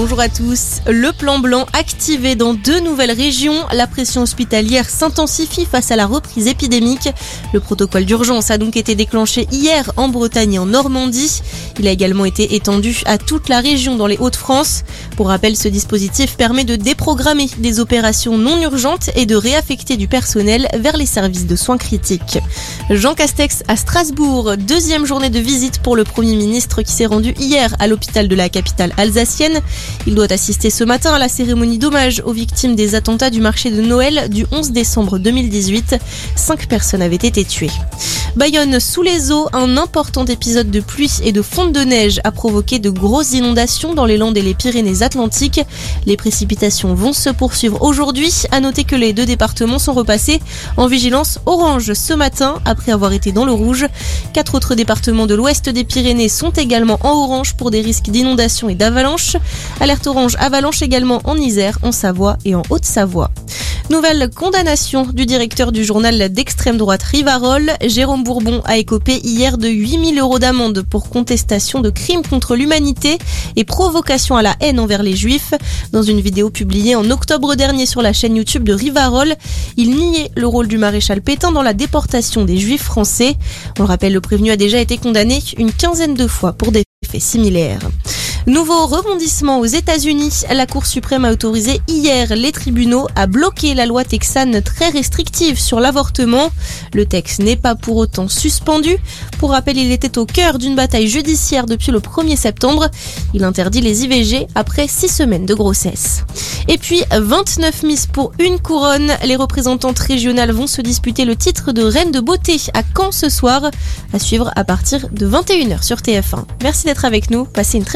Bonjour à tous. Le plan blanc activé dans deux nouvelles régions. La pression hospitalière s'intensifie face à la reprise épidémique. Le protocole d'urgence a donc été déclenché hier en Bretagne et en Normandie. Il a également été étendu à toute la région dans les Hauts-de-France. Pour rappel, ce dispositif permet de déprogrammer des opérations non urgentes et de réaffecter du personnel vers les services de soins critiques. Jean Castex à Strasbourg, deuxième journée de visite pour le Premier ministre qui s'est rendu hier à l'hôpital de la capitale alsacienne. Il doit assister ce matin à la cérémonie d'hommage aux victimes des attentats du marché de Noël du 11 décembre 2018. Cinq personnes avaient été tuées. Bayonne sous les eaux, un important épisode de pluie et de fonte de neige a provoqué de grosses inondations dans les Landes et les Pyrénées-Atlantiques. Les précipitations vont se poursuivre aujourd'hui. À noter que les deux départements sont repassés en vigilance orange ce matin après avoir été dans le rouge. Quatre autres départements de l'ouest des Pyrénées sont également en orange pour des risques d'inondation et d'avalanche. Alerte orange avalanche également en Isère, en Savoie et en Haute-Savoie. Nouvelle condamnation du directeur du journal d'extrême droite Rivarol. Jérôme Bourbon a écopé hier de 8000 euros d'amende pour contestation de crimes contre l'humanité et provocation à la haine envers les juifs. Dans une vidéo publiée en octobre dernier sur la chaîne YouTube de Rivarol, il niait le rôle du maréchal Pétain dans la déportation des juifs français. On le rappelle, le prévenu a déjà été condamné une quinzaine de fois pour des faits similaires. Nouveau rebondissement aux États-Unis. La Cour suprême a autorisé hier les tribunaux à bloquer la loi texane très restrictive sur l'avortement. Le texte n'est pas pour autant suspendu. Pour rappel, il était au cœur d'une bataille judiciaire depuis le 1er septembre. Il interdit les IVG après 6 semaines de grossesse. Et puis 29 miss pour une couronne. Les représentantes régionales vont se disputer le titre de reine de beauté à Caen ce soir. À suivre à partir de 21h sur TF1. Merci d'être avec nous. Passez une très